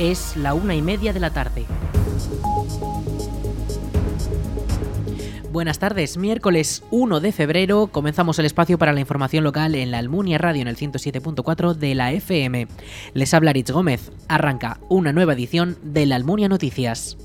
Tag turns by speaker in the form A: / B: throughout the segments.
A: Es la una y media de la tarde. Buenas tardes, miércoles 1 de febrero comenzamos el espacio para la información local en la Almunia Radio en el 107.4 de la FM. Les habla Rich Gómez. Arranca una nueva edición de la Almunia Noticias.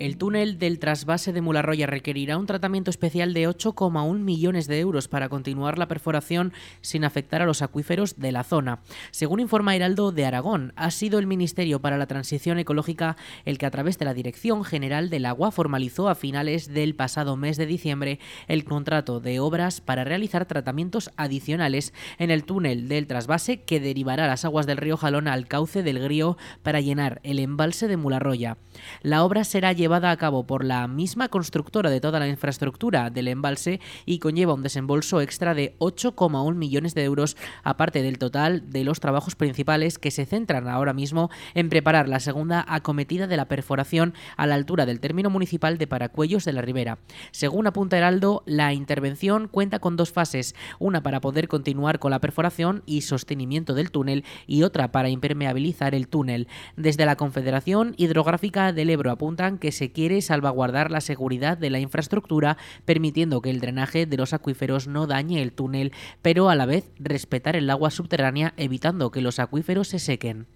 A: El túnel del trasvase de Mularroya requerirá un tratamiento especial de 8,1 millones de euros para continuar la perforación sin afectar a los acuíferos de la zona. Según informa Heraldo de Aragón, ha sido el Ministerio para la Transición Ecológica el que a través de la Dirección General del Agua formalizó a finales del pasado mes de diciembre el contrato de obras para realizar tratamientos adicionales en el túnel del trasvase que derivará las aguas del río Jalón al cauce del Grío para llenar el embalse de Mularroya. La obra será llevada a cabo por la misma constructora de toda la infraestructura del embalse y conlleva un desembolso extra de 8,1 millones de euros, aparte del total de los trabajos principales que se centran ahora mismo en preparar la segunda acometida de la perforación a la altura del término municipal de Paracuellos de la Ribera. Según apunta Heraldo, la intervención cuenta con dos fases, una para poder continuar con la perforación y sostenimiento del túnel y otra para impermeabilizar el túnel. Desde la Confederación Hidrográfica del Ebro apuntan que se quiere salvaguardar la seguridad de la infraestructura, permitiendo que el drenaje de los acuíferos no dañe el túnel, pero a la vez respetar el agua subterránea evitando que los acuíferos se sequen.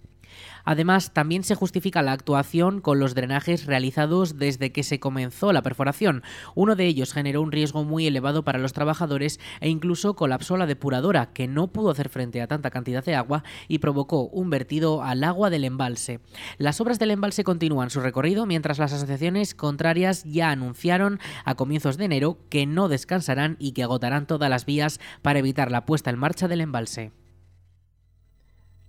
A: Además, también se justifica la actuación con los drenajes realizados desde que se comenzó la perforación. Uno de ellos generó un riesgo muy elevado para los trabajadores e incluso colapsó la depuradora, que no pudo hacer frente a tanta cantidad de agua y provocó un vertido al agua del embalse. Las obras del embalse continúan su recorrido mientras las asociaciones contrarias ya anunciaron a comienzos de enero que no descansarán y que agotarán todas las vías para evitar la puesta en marcha del embalse.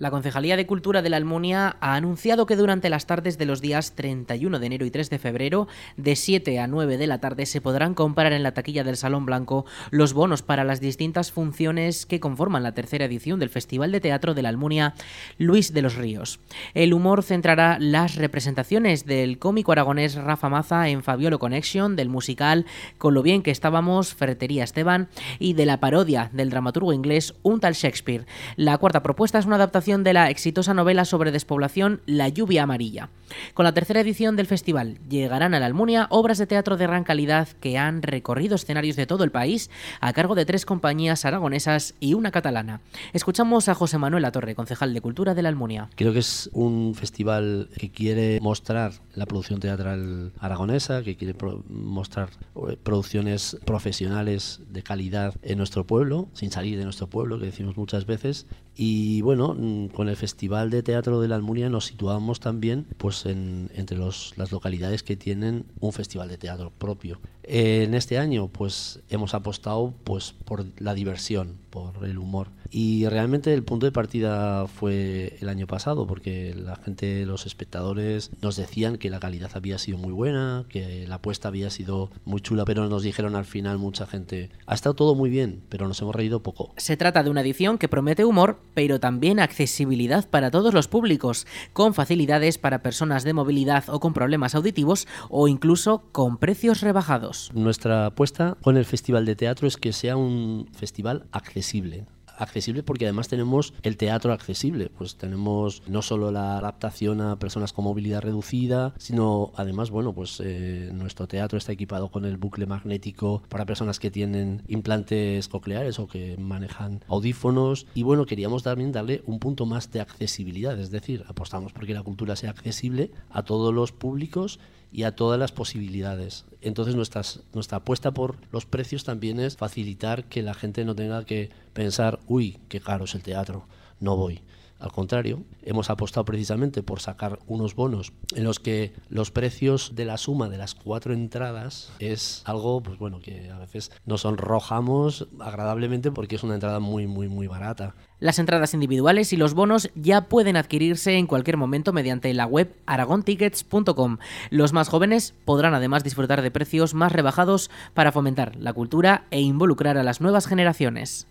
A: La Concejalía de Cultura de la Almunia ha anunciado que durante las tardes de los días 31 de enero y 3 de febrero, de 7 a 9 de la tarde, se podrán comprar en la taquilla del Salón Blanco los bonos para las distintas funciones que conforman la tercera edición del Festival de Teatro de la Almunia Luis de los Ríos. El humor centrará las representaciones del cómico aragonés Rafa Maza en Fabiolo Connection, del musical Con lo bien que estábamos, Ferretería Esteban, y de la parodia del dramaturgo inglés Un tal Shakespeare. La cuarta propuesta es una adaptación de la exitosa novela sobre despoblación La lluvia amarilla. Con la tercera edición del festival llegarán a la Almunia obras de teatro de gran calidad que han recorrido escenarios de todo el país a cargo de tres compañías aragonesas y una catalana. Escuchamos a José Manuel Latorre, concejal de Cultura de la Almunia.
B: Creo que es un festival que quiere mostrar la producción teatral aragonesa, que quiere mostrar eh, producciones profesionales de calidad en nuestro pueblo, sin salir de nuestro pueblo, que decimos muchas veces. Y bueno, con el Festival de Teatro de la Almunia nos situamos también pues en, entre los, las localidades que tienen un festival de teatro propio. En este año pues hemos apostado pues por la diversión, por el humor. Y realmente el punto de partida fue el año pasado, porque la gente, los espectadores, nos decían que la calidad había sido muy buena, que la apuesta había sido muy chula, pero nos dijeron al final mucha gente, ha estado todo muy bien, pero nos hemos reído poco.
A: Se trata de una edición que promete humor, pero también accesibilidad para todos los públicos, con facilidades para personas de movilidad o con problemas auditivos, o incluso con precios rebajados.
B: Nuestra apuesta con el Festival de Teatro es que sea un festival accesible. Accesible porque además tenemos el teatro accesible, pues tenemos no solo la adaptación a personas con movilidad reducida, sino además, bueno, pues eh, nuestro teatro está equipado con el bucle magnético para personas que tienen implantes cocleares o que manejan audífonos. Y bueno, queríamos también darle un punto más de accesibilidad, es decir, apostamos porque la cultura sea accesible a todos los públicos y a todas las posibilidades. Entonces nuestras, nuestra apuesta por los precios también es facilitar que la gente no tenga que pensar, uy, qué caro es el teatro, no voy. Al contrario, hemos apostado precisamente por sacar unos bonos en los que los precios de la suma de las cuatro entradas es algo, pues bueno, que a veces nos sonrojamos agradablemente porque es una entrada muy, muy, muy barata.
A: Las entradas individuales y los bonos ya pueden adquirirse en cualquier momento mediante la web aragontickets.com. Los más jóvenes podrán además disfrutar de precios más rebajados para fomentar la cultura e involucrar a las nuevas generaciones.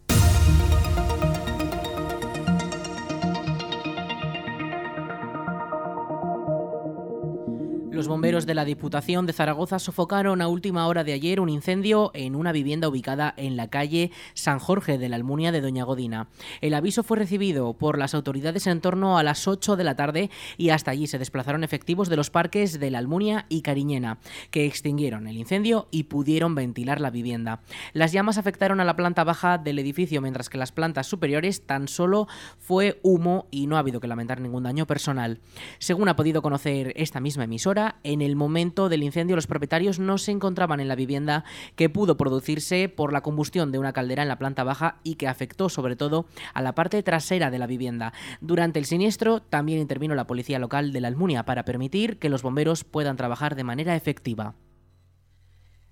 A: Los bomberos de la Diputación de Zaragoza sofocaron a última hora de ayer un incendio en una vivienda ubicada en la calle San Jorge de la Almunia de Doña Godina. El aviso fue recibido por las autoridades en torno a las 8 de la tarde y hasta allí se desplazaron efectivos de los parques de la Almunia y Cariñena, que extinguieron el incendio y pudieron ventilar la vivienda. Las llamas afectaron a la planta baja del edificio, mientras que las plantas superiores tan solo fue humo y no ha habido que lamentar ningún daño personal. Según ha podido conocer esta misma emisora, en el momento del incendio los propietarios no se encontraban en la vivienda que pudo producirse por la combustión de una caldera en la planta baja y que afectó sobre todo a la parte trasera de la vivienda. Durante el siniestro también intervino la policía local de la Almunia para permitir que los bomberos puedan trabajar de manera efectiva.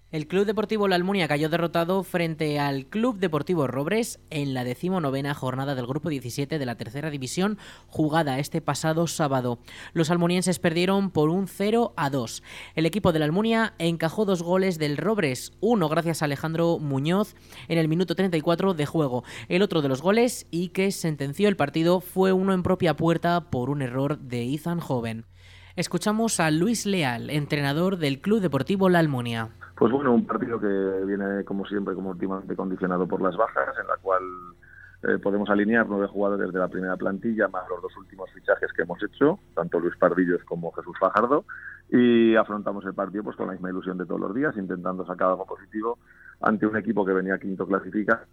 A: El Club Deportivo La Almunia cayó derrotado frente al Club Deportivo Robres en la decimonovena jornada del Grupo 17 de la Tercera División, jugada este pasado sábado. Los almunienses perdieron por un 0 a 2. El equipo de la Almunia encajó dos goles del Robres, uno gracias a Alejandro Muñoz en el minuto 34 de juego. El otro de los goles y que sentenció el partido fue uno en propia puerta por un error de Ethan Joven. Escuchamos a Luis Leal, entrenador del Club Deportivo La Almunia.
C: Pues bueno, un partido que viene como siempre, como últimamente condicionado por las bajas, en la cual eh, podemos alinear nueve jugadores de la primera plantilla, más los dos últimos fichajes que hemos hecho, tanto Luis Pardillos como Jesús Fajardo, y afrontamos el partido pues con la misma ilusión de todos los días, intentando sacar algo positivo ante un equipo que venía quinto clasificado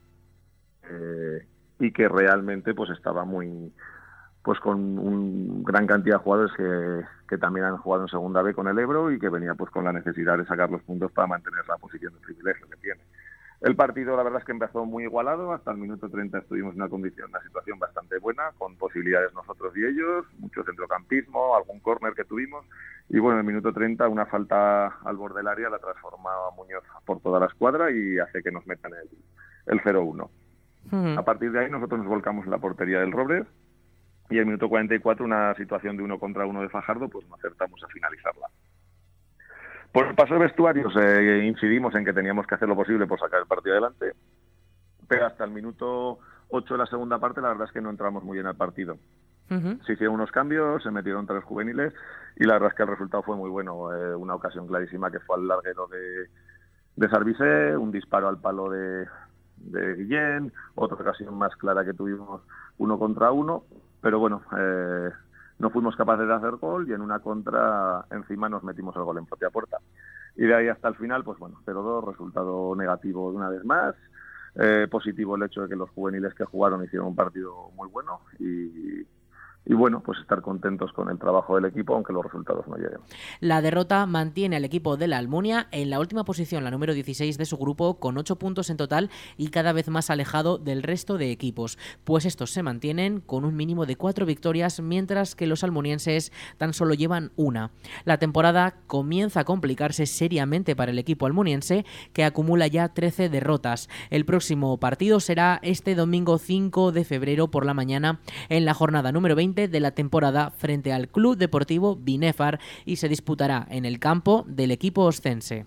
C: eh, y que realmente pues estaba muy pues con una gran cantidad de jugadores que, que, también han jugado en segunda B con el Ebro y que venía pues con la necesidad de sacar los puntos para mantener la posición de privilegio que tiene. El partido la verdad es que empezó muy igualado, hasta el minuto 30 estuvimos en una condición, una situación bastante buena, con posibilidades nosotros y ellos, mucho centrocampismo, algún córner que tuvimos y bueno, en el minuto 30 una falta al borde del área la transformaba Muñoz por toda la escuadra y hace que nos metan el, el 0-1. A partir de ahí nosotros nos volcamos en la portería del Robres, y el minuto 44 una situación de uno contra uno de Fajardo, pues no acertamos a finalizarla. Por el paso de vestuarios eh, incidimos en que teníamos que hacer lo posible por sacar el partido adelante, pero hasta el minuto 8 de la segunda parte la verdad es que no entramos muy bien al partido. Se hicieron unos cambios, se metieron tres juveniles y la verdad es que el resultado fue muy bueno. Eh, una ocasión clarísima que fue al larguero de, de Sarvise, un disparo al palo de, de Guillén, otra ocasión más clara que tuvimos uno contra uno pero bueno, eh, no fuimos capaces de hacer gol y en una contra encima nos metimos el gol en propia puerta. Y de ahí hasta el final, pues bueno, 0-2, resultado negativo de una vez más. Eh, positivo el hecho de que los juveniles que jugaron hicieron un partido muy bueno y, y bueno, pues estar contentos con el trabajo del equipo, aunque los resultados no lleguen.
A: La derrota mantiene al equipo de la Almunia en la última posición, la número 16 de su grupo, con 8 puntos en total y cada vez más alejado del resto de equipos, pues estos se mantienen con un mínimo de 4 victorias, mientras que los almunienses tan solo llevan una. La temporada comienza a complicarse seriamente para el equipo almuniense, que acumula ya 13 derrotas. El próximo partido será este domingo 5 de febrero por la mañana en la jornada número 20 de la temporada frente al Club Deportivo Binefar y se disputará en el campo del equipo oscense.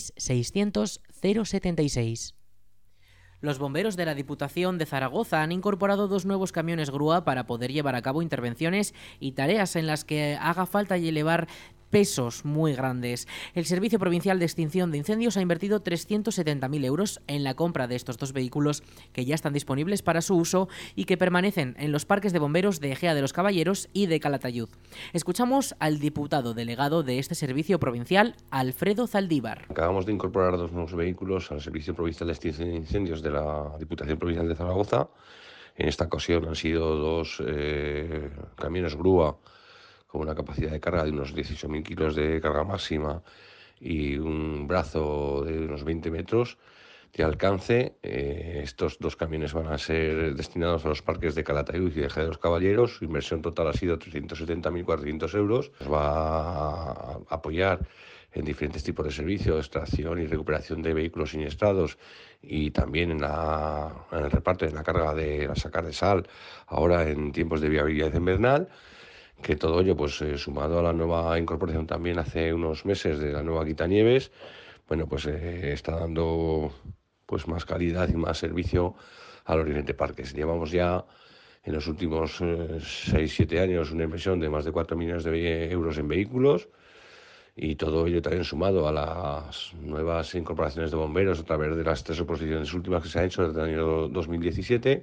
A: 600 076. Los bomberos de la Diputación de Zaragoza han incorporado dos nuevos camiones grúa para poder llevar a cabo intervenciones y tareas en las que haga falta elevar pesos muy grandes. El Servicio Provincial de Extinción de Incendios ha invertido 370.000 euros en la compra de estos dos vehículos que ya están disponibles para su uso y que permanecen en los parques de bomberos de Egea de los Caballeros y de Calatayud. Escuchamos al diputado delegado de este servicio provincial, Alfredo Zaldívar.
D: Acabamos de incorporar dos nuevos vehículos al Servicio Provincial de Extinción de Incendios de la Diputación Provincial de Zaragoza. En esta ocasión han sido dos eh, camiones grúa con una capacidad de carga de unos 18.000 kilos de carga máxima y un brazo de unos 20 metros de alcance. Eh, estos dos camiones van a ser destinados a los parques de Calatayud y de Jerez Caballeros. Su inversión total ha sido 370.400 euros. Nos va a apoyar en diferentes tipos de servicios, extracción y recuperación de vehículos siniestrados y también en, el reparto de la carga de la sacar de sal, ahora en tiempos de viabilidad invernal que todo ello, pues eh, sumado a la nueva incorporación también hace unos meses de la nueva Quitanieves, bueno, pues eh, está dando pues más calidad y más servicio al Oriente Parques. Llevamos ya en los últimos 6-7 eh, años una inversión de más de 4 millones de euros en vehículos y todo ello también sumado a las nuevas incorporaciones de bomberos a través de las tres oposiciones últimas que se han hecho desde el año 2017,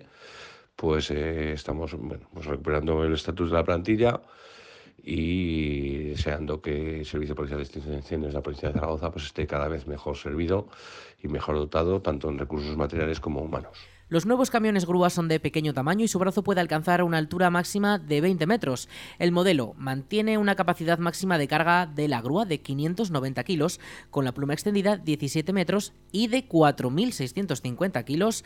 D: pues eh, estamos pues recuperando el estatus de la plantilla y deseando que el Servicio Policial de Extinción de Incendios de la Policía de Zaragoza pues esté cada vez mejor servido y mejor dotado tanto en recursos materiales como humanos.
A: Los nuevos camiones grúa son de pequeño tamaño y su brazo puede alcanzar una altura máxima de 20 metros. El modelo mantiene una capacidad máxima de carga de la grúa de 590 kilos, con la pluma extendida 17 metros y de 4.650 kilos,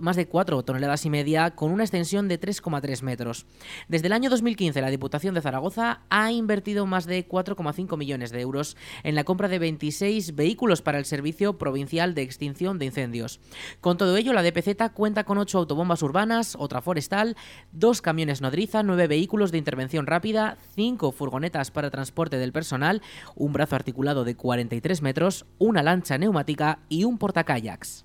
A: más de 4 toneladas y media, con una extensión de 3,3 metros. Desde el año 2015, la Diputación de Zaragoza ha invertido más de 4,5 millones de euros en la compra de 26 vehículos para el Servicio Provincial de Extinción de Incendios. Con todo ello, la DPC cuenta con ocho autobombas urbanas, otra forestal, dos camiones nodriza, nueve vehículos de intervención rápida, cinco furgonetas para transporte del personal, un brazo articulado de 43 metros, una lancha neumática y un portacayaks.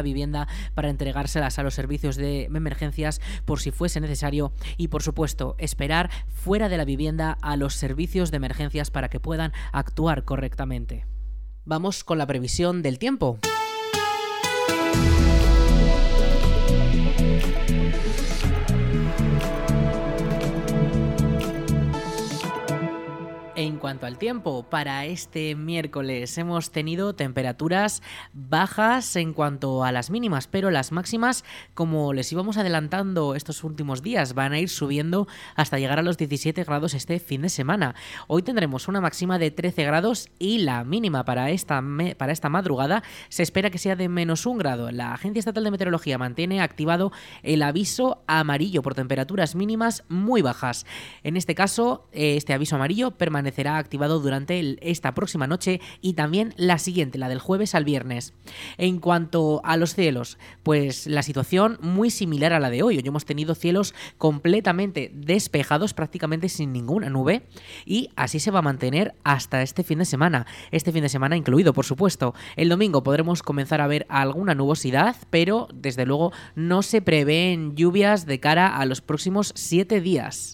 A: vivienda para entregárselas a los servicios de emergencias por si fuese necesario y por supuesto esperar fuera de la vivienda a los servicios de emergencias para que puedan actuar correctamente. Vamos con la previsión del tiempo. Cuanto al tiempo, para este miércoles hemos tenido temperaturas bajas en cuanto a las mínimas, pero las máximas, como les íbamos adelantando estos últimos días, van a ir subiendo hasta llegar a los 17 grados este fin de semana. Hoy tendremos una máxima de 13 grados y la mínima para esta, para esta madrugada se espera que sea de menos un grado. La Agencia Estatal de Meteorología mantiene activado el aviso amarillo por temperaturas mínimas muy bajas. En este caso, este aviso amarillo permanece activado durante esta próxima noche y también la siguiente, la del jueves al viernes. En cuanto a los cielos, pues la situación muy similar a la de hoy. Hoy hemos tenido cielos completamente despejados, prácticamente sin ninguna nube, y así se va a mantener hasta este fin de semana. Este fin de semana incluido, por supuesto. El domingo podremos comenzar a ver alguna nubosidad, pero desde luego no se prevén lluvias de cara a los próximos siete días.